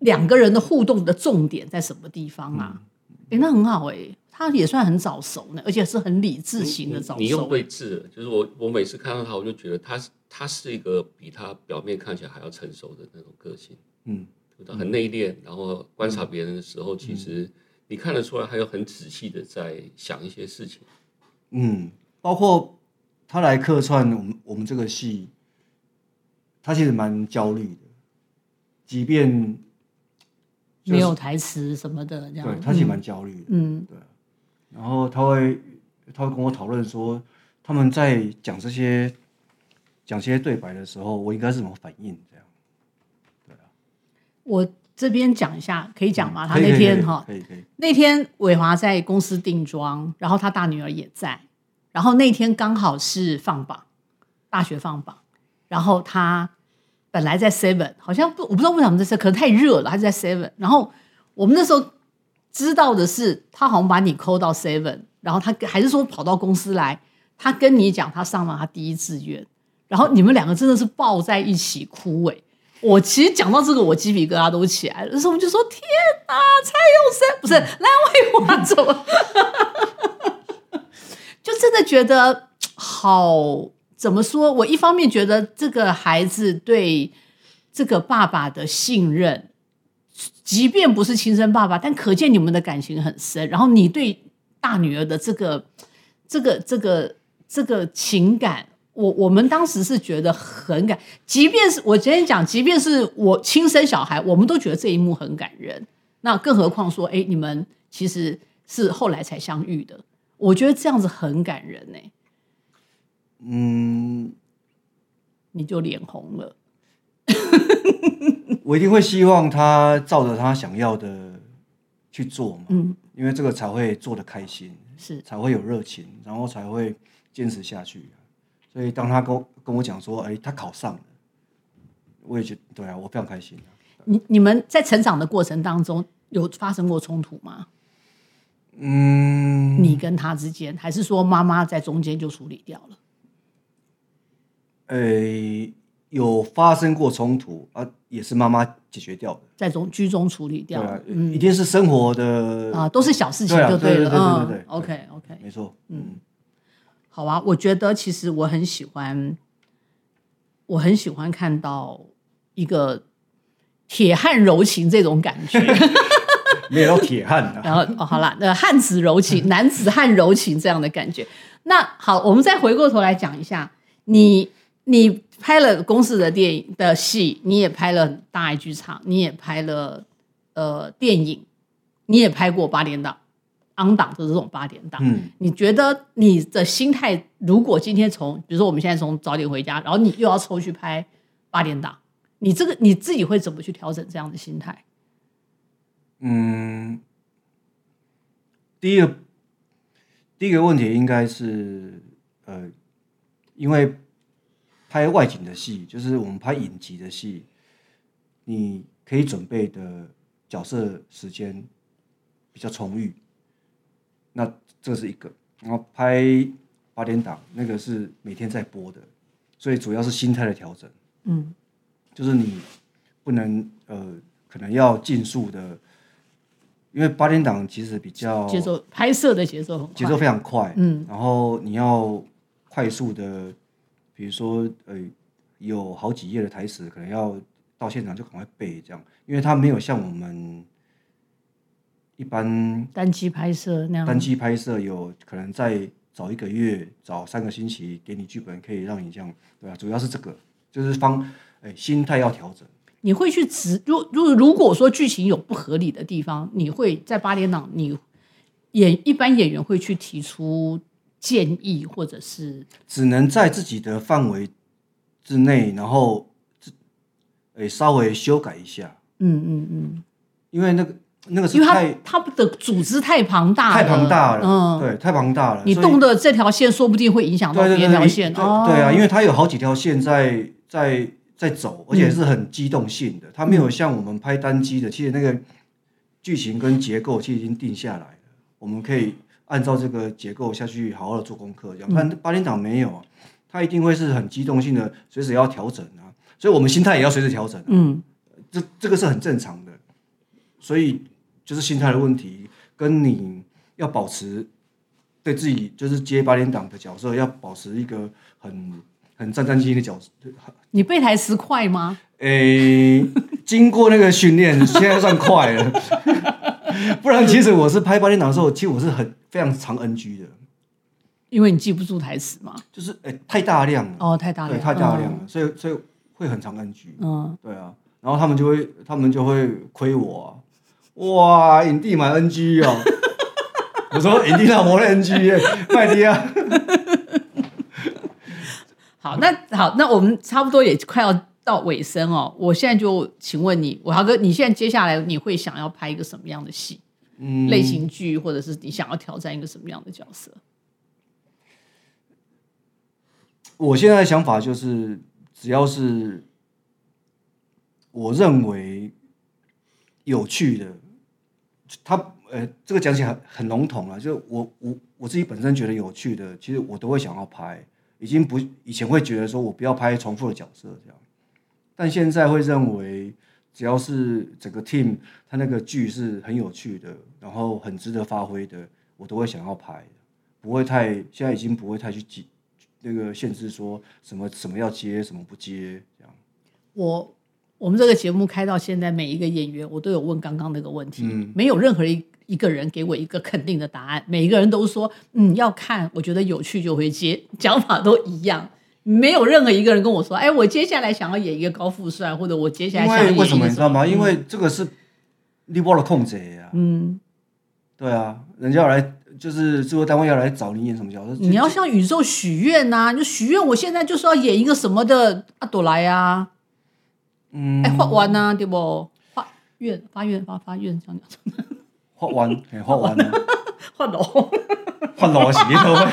两个人的互动的重点在什么地方啊？哎、那很好哎、他也算很早熟呢，而且是很理智型的早熟。你用对字了，就是我我每次看到他，我就觉得他是他是一个比他表面看起来还要成熟的那种个性，嗯，他很内敛，然后观察别人的时候，其实你看得出来，他有很仔细的在想一些事情。嗯，包括他来客串我们我们这个戏，他其实蛮焦虑的，即便就是没有台词什么的，这样。对他其实蛮焦虑的，嗯然后他会他会跟我讨论说，他们在讲这些讲这些对白的时候，我应该是怎么反应这样。我这边讲一下，可以讲吗？他那天哈，可以可以可以，那天伟华在公司定妆，然后他大女儿也在，然后那天刚好是放榜，大学放榜，然后他本来在 Seven，好像不我不知道为什么在 Seven，可能太热了，他是在 Seven。然后我们那时候知道的是，他好像把你扣到 Seven，然后他还是说跑到公司来，他跟你讲他上了他第一志愿，然后你们两个真的是抱在一起哭诶、我其实讲到这个，我鸡皮疙瘩都起来了。那时候我们就说：“天哪，蔡永生不是蓝伟华怎么？” [LAUGHS] 就真的觉得好，怎么说？我一方面觉得这个孩子对这个爸爸的信任，即便不是亲生爸爸，但可见你们的感情很深。然后你对大女儿的这个、这个、这个、这个情感，我我们当时是觉得很感，即便是我今天讲，即便是我亲生小孩，我们都觉得这一幕很感人。那更何况说，哎，你们其实是后来才相遇的，我觉得这样子很感人呢、嗯，你就脸红了。[LAUGHS] 我一定会希望他照着他想要的去做嘛，嗯，因为这个才会做的开心，是才会有热情，然后才会坚持下去。所以当他跟跟我讲说，哎、他考上了，我也觉得对啊，我非常开心、啊。你你们在成长的过程当中有发生过冲突吗？嗯，你跟他之间，还是说妈妈在中间就处理掉了？呃、有发生过冲突啊，也是妈妈解决掉的。在中居中处理掉了啊，一定是生活的啊，都是小事情对啊就了。对对对对嗯对对，OK OK，没错，嗯，好啊，我觉得其实我很喜欢，我很喜欢看到一个铁汉柔情这种感觉。[LAUGHS] [LAUGHS] 没有到铁汉啊。然后哦，好啦，那汉子柔情，男子汉柔情这样的感觉。那好，我们再回过头来讲一下，你你拍了公司的电影的戏，你也拍了大爱剧场，你也拍了呃电影，你也拍过八点档、昂档的这种八点档。嗯，你觉得你的心态，如果今天从，比如说我们现在从早点回家，然后你又要抽去拍八点档，你这个你自己会怎么去调整这样的心态？嗯，第一个第一个问题应该是呃，因为拍外景的戏，就是我们拍影集的戏，你可以准备的角色时间比较充裕，那这是一个。然后拍八点档那个是每天在播的，所以主要是心态的调整。嗯，就是你不能呃，可能要尽速的，因为八点档其实比较节奏拍摄的节奏，节奏非常快，嗯，然后你要快速的，比如说呃，有好几页的台词，可能要到现场就赶快背这样，因为它没有像我们一般单机拍摄那样。单机拍摄有可能在早一个月、早三个星期给你剧本，可以让你这样，对吧、主要是这个，就是方哎心态要调整。你会去指，如如如果说剧情有不合理的地方，你会在八点档，你演一般演员会去提出建议，或者是只能在自己的范围之内，然后自诶稍微修改一下，嗯嗯嗯，因为那个那个是因为它太它的组织太庞大了，太庞大了，嗯，对，太庞大了。你动的这条线说不定会影响到别条线，对啊，因为它有好几条线在在在走，而且是很机动性的，它没有像我们拍单机的，其实那个剧情跟结构其实已经定下来了，我们可以按照这个结构下去好好的做功课，这样。但八点档没有啊，它一定会是很机动性的，随时要调整啊，所以我们心态也要随时调整啊、嗯这这个是很正常的，所以就是心态的问题，跟你要保持对自己就是接八点档的角色，要保持一个很很战战兢兢的角色。你背台词快吗？诶、经过那个训练，现在算快了。[LAUGHS] 不然，其实我是拍八点档的时候，其实我是很非常常 NG 的，因为你记不住台词嘛。就是诶、太大量了，哦，太大对，量，太大量了，所以所以会很常 NG。嗯，对啊，然后他们就会，他们就会亏我、啊，哇，影帝买 NG 哦，[LAUGHS] 我说影帝老婆的 NG 耶，麦迪啊，[LAUGHS] 好，那好，那我们差不多也快要到尾声哦。我现在就请问你，我豪哥，你现在接下来你会想要拍一个什么样的戏？嗯，类型剧，或者是你想要挑战一个什么样的角色？我现在的想法就是，只要是我认为有趣的，他呃，这个讲起来很很笼统了，就我我我自己本身觉得有趣的，其实我都会想要拍，已经不以前会觉得说我不要拍重复的角色这样，但现在会认为只要是整个 team 他那个剧是很有趣的，然后很值得发挥的，我都会想要拍，不会太现在已经不会太去记那个限制说什么什么要接什么不接这样。我我们这个节目开到现在，每一个演员我都有问刚刚那个问题，嗯没有任何一一个人给我一个肯定的答案，每一个人都说嗯要看，我觉得有趣就会接，[LAUGHS] 讲法都一样。没有任何一个人跟我说，哎，我接下来想要演一个高富帅，或者我接下来想要演一个为为什么你知道吗？嗯。因为这个是你忘了控制呀。嗯，对啊，人家要来就是制作单位要来找你演什么角色，你要向宇宙许愿呐、你就许愿，我现在就是要演一个什么的阿朵来啊，嗯。哎，画完呐、对不？发愿发愿发发愿，这样讲，[LAUGHS] 画完嘿画完了，画楼。画老是你都会，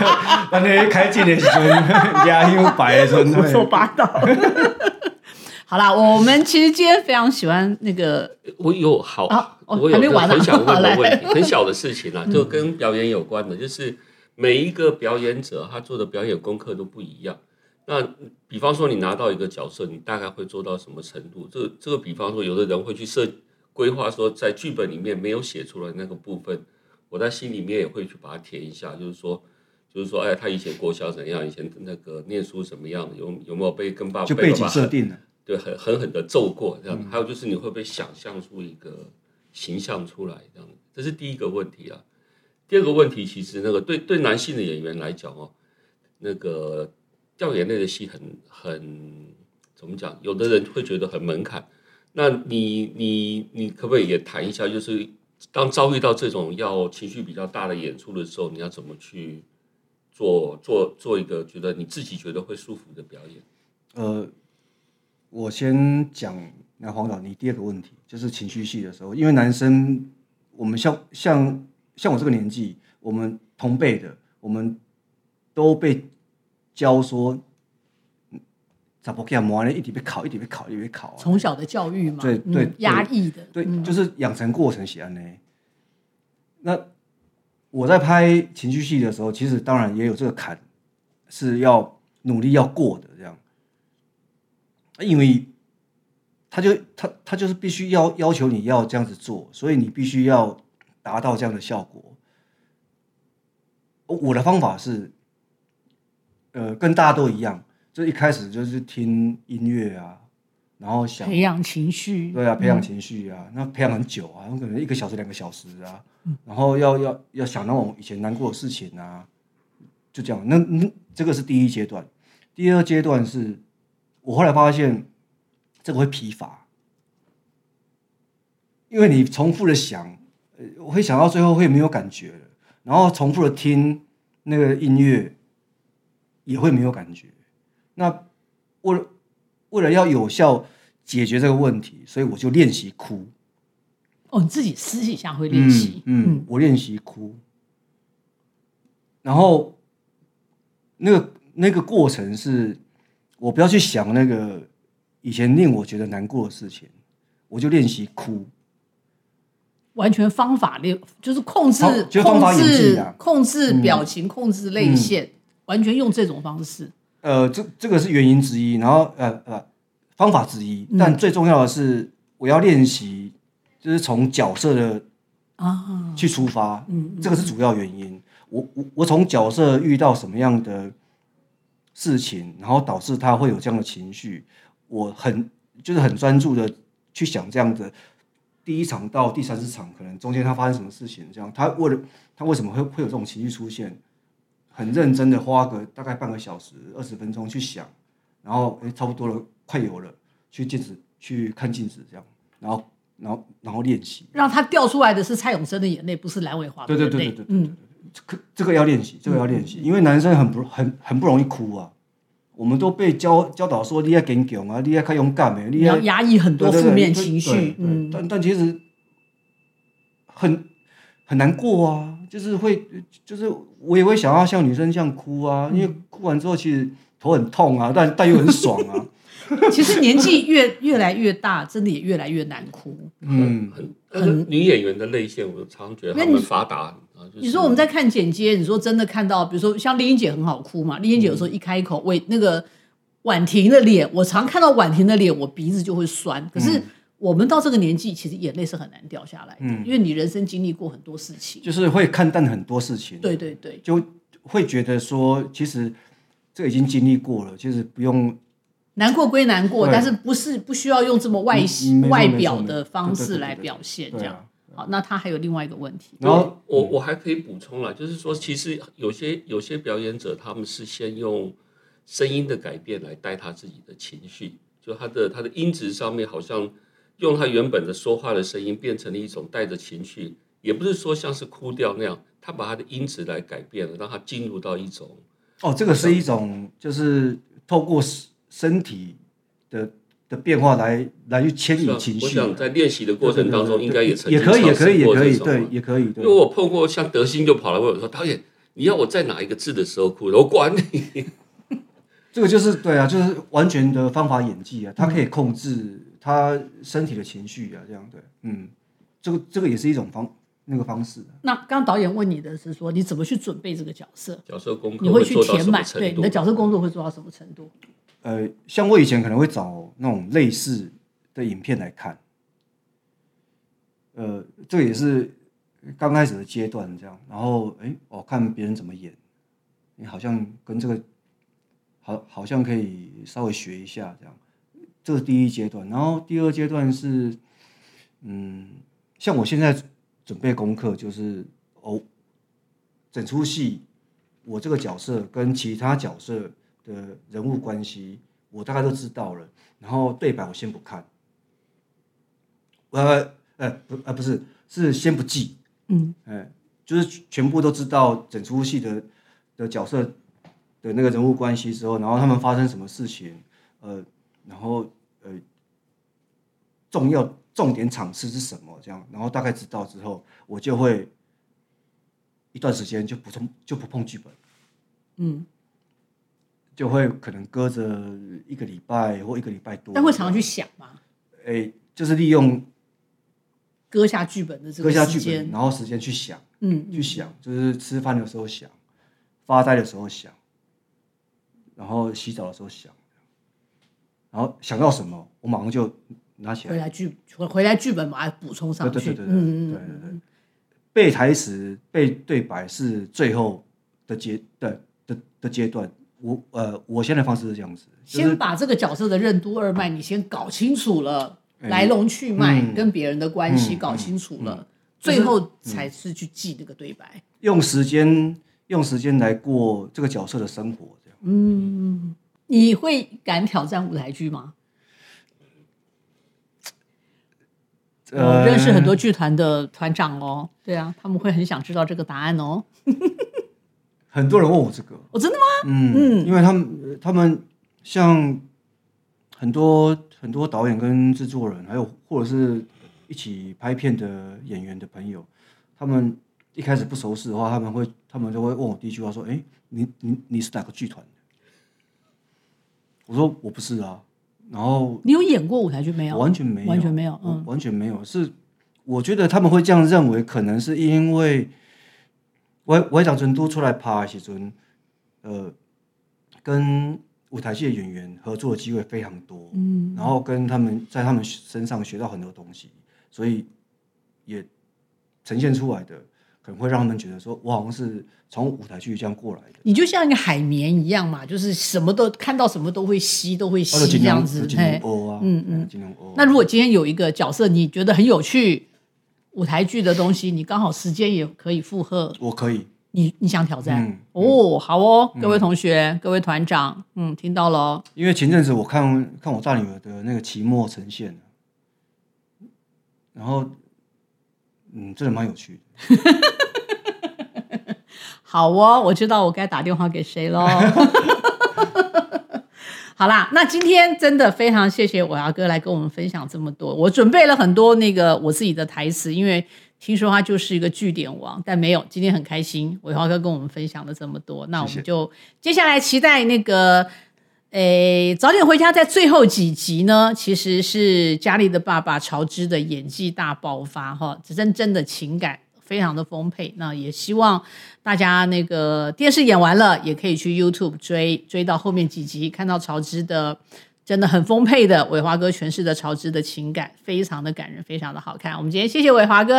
咱那开镜的时阵，[LAUGHS] 牙香白的时阵，胡说八道。[LAUGHS] 好啦，我们其实今天非常喜欢那个，我有好，我有个还没完啊很想问的 [LAUGHS] 问题，很小的事情啊，就跟表演有关的，就是每一个表演者他做的表演功课都不一样。那比方说，你拿到一个角色，你大概会做到什么程度？这个这个，比方说，有的人会去设规划说，在剧本里面没有写出来那个部分，我在心里面也会去把它填一下，就是说。就是说，哎，他以前国小怎样？以前那个念书怎么样？有有没有被跟爸就背景被爸爸设定了。对，很狠狠的揍过这样。还有就是你会不会想象出一个形象出来这样？这是第一个问题啊。第二个问题，其实那个对对男性的演员来讲哦，那个掉眼泪的戏很很怎么讲？有的人会觉得很门槛。那你你你可不可以也谈一下，就是当遭遇到这种要情绪比较大的演出的时候，你要怎么去做做做一个觉得你自己觉得会舒服的表演？呃，我先讲那黄导，你第二个问题就是情绪戏的时候，因为男生我们像像像我这个年纪，我们同辈的，我们都被教说，咋不干嘛呢？一直被考，一直被考，一直被考啊。从小的教育嘛，嗯对对压抑的，对，就是养成过程写安呢。那我在拍情绪戏的时候，其实当然也有这个坎，是要努力要过的这样，因为他就他他就是必须要要求你要这样子做，所以你必须要达到这样的效果。我的方法是，呃，跟大家都一样，就一开始就是听音乐啊，然后想培养情绪，对啊，培养情绪啊，那培养很久啊，可能一个小时、两个小时啊，然后要要要想那种以前难过的事情啊，就这样。那那这个是第一阶段，第二阶段是我后来发现这个会疲乏，因为你重复的想，呃，我会想到最后会没有感觉了，然后重复的听那个音乐也会没有感觉。那为了为了要有效解决这个问题，所以我就练习哭。哦，你自己私底下会练习，嗯，嗯我练习哭，然后那个那个过程是，我不要去想那个以前令我觉得难过的事情，我就练习哭。完全方法练，就是控制就是方法控制啊控制表情、控制泪腺，完全用这种方式。呃，这这个是原因之一，然后呃呃方法之一，但最重要的是我要练习，就是从角色的啊，去出发，这个是主要原因。我我我从角色遇到什么样的事情，然后导致他会有这样的情绪，我很就是很专注的去想这样的第一场到第三十场，可能中间他发生什么事情，这样他为了他为什么会会有这种情绪出现，很认真的花个大概半个小时二十分钟去想，然后诶差不多了，快有了，去镜子去看镜子这样，然后然后然后练习。让他掉出来的是蔡永生的眼泪，不是蓝伟华的泪。对对对对对嗯，这个这个要练习，这个要练习，因为男生很不很很不容易哭啊。我们都被教教导说你要坚强啊，你要开勇敢的，你你要压抑很多负面情绪。嗯，但但其实很很难过啊，就是会就是我也会想要像女生这样哭啊，因为哭完之后其实头很痛啊，但 [LAUGHS] 但又很爽啊。[LAUGHS] 其实年纪越越来越大，真的也越来越难哭。嗯，很，很女演员的泪腺，我常常觉得因为你她们发达啊。就是你说我们在看剪接，你说真的看到，比如说像丽英姐很好哭嘛，丽英姐有时候一开口，为那个婉婷的脸，我常看到婉婷的脸，我鼻子就会酸。可是我们到这个年纪，其实眼泪是很难掉下来的，因为你人生经历过很多事情。就是会看淡很多事情。对对对，就会觉得说，其实这已经经历过了，就是不用难过归难过，但是不是不需要用这么外形外表的方式来表现，这样啊。好，那他还有另外一个问题，然后我我还可以补充了，就是说，其实有些有些表演者，他们是先用声音的改变来带他自己的情绪，就他的他的音质上面，好像用他原本的说话的声音变成了一种带着情绪，也不是说像是哭掉那样，他把他的音质来改变了，让他进入到一种哦，这个是一种就是透过身身体的的变化来来去牵引情绪。我想在练习的过程当中，应该也也可以，也可以，也可以，对，也可以，对因为。我碰过像德兴就跑来问我说：“导演，你要我在哪一个字的时候哭？我管你。这个就是对啊，就是完全的方法演技啊，他可以控制他身体的情绪啊，这样对，嗯，这个这个也是一种方那个方式啊。那刚刚导演问你的是说，你怎么去准备这个角色？角色功课你会去填满，对你的角色工作会做到什么程度？呃，像我以前可能会找那种类似的影片来看，呃，这个也是刚开始的阶段这样，然后哎，我、看别人怎么演，你好像跟这个好好像可以稍微学一下这样，这是第一阶段，然后第二阶段是，嗯，像我现在准备功课就是哦，整出戏我这个角色跟其他角色的人物关系，我大概都知道了。然后对白我先不看，呃呃不呃不是，是先不记，嗯，哎，就是全部都知道整出戏的的角色的那个人物关系之后，然后他们发生什么事情，呃，然后呃重要重点场次是什么，这样，然后大概知道之后，我就会一段时间就不碰就不碰剧本，嗯，就会可能搁着一个礼拜或一个礼拜多。但会常常去想嘛，哎，就是利用搁下剧本的这搁个时间。下剧本，，然后时间去想，嗯，去想，就是吃饭的时候想，发呆的时候想，然后洗澡的时候想，然后想到什么，我马上就拿起来。回来剧回回来剧本把它补充上去，对对对对对背台词、背对白是最后的阶的的的阶段。我呃，我现在方式是这样子，就是先把这个角色的任督二脉你先搞清楚了，哎来龙去脉嗯跟别人的关系嗯搞清楚了，就是最后才是去记那个对白。用时间用时间来过这个角色的生活，这样。嗯，你会敢挑战舞台剧吗？我呃认识很多剧团的团长哦，对啊，他们会很想知道这个答案哦。很多人问我这个，哦，真的吗？嗯嗯，因为他们呃他们像很多很多导演跟制作人，还有或者是一起拍片的演员的朋友，他们一开始不熟识的话，他们会他们就会问我第一句话说：“哎、你你你是哪个剧团的？”我说：“我不是啊。”然后你有演过舞台剧没有？完全没有，完全没有嗯完全没有。是我觉得他们会这样认为，可能是因为我我讲成都出来拍的时阵，呃，跟舞台剧的演员合作的机会非常多，嗯，然后跟他们在他们身上学到很多东西，所以也呈现出来的，可能会让他们觉得说，我好像是从舞台剧这样过来的。你就像一个海绵一样嘛，就是什么都看到什么都会吸，都会吸这样子。嗯嗯尽量欧。那如果今天有一个角色你觉得很有趣，舞台剧的东西，你刚好时间也可以负荷，我可以，你你想挑战？嗯哦，好哦，各位同学，各位团长，嗯，听到了哦。因为前阵子我看看我大女儿的那个期末呈现，然后嗯，真的蛮有趣的。[LAUGHS] 好哦，我知道我该打电话给谁喽。[LAUGHS] 好啦，那今天真的非常谢谢伟华哥来跟我们分享这么多。我准备了很多那个我自己的台词，因为听说他就是一个据点王，但没有。今天很开心，伟华哥跟我们分享了这么多，那我们就接下来期待那个。诶，早点回家，在最后几集呢，其实是佳丽的爸爸乔治的演技大爆发，哈，真真的情感非常的丰沛。那也希望大家那个电视演完了，也可以去 YouTube 追追到后面几集，看到乔治的真的很丰沛的伟华哥诠释的乔治的情感，非常的感人，非常的好看。我们今天谢谢伟华哥，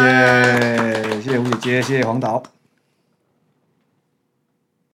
谢谢，谢谢吴姐姐，谢谢黄导。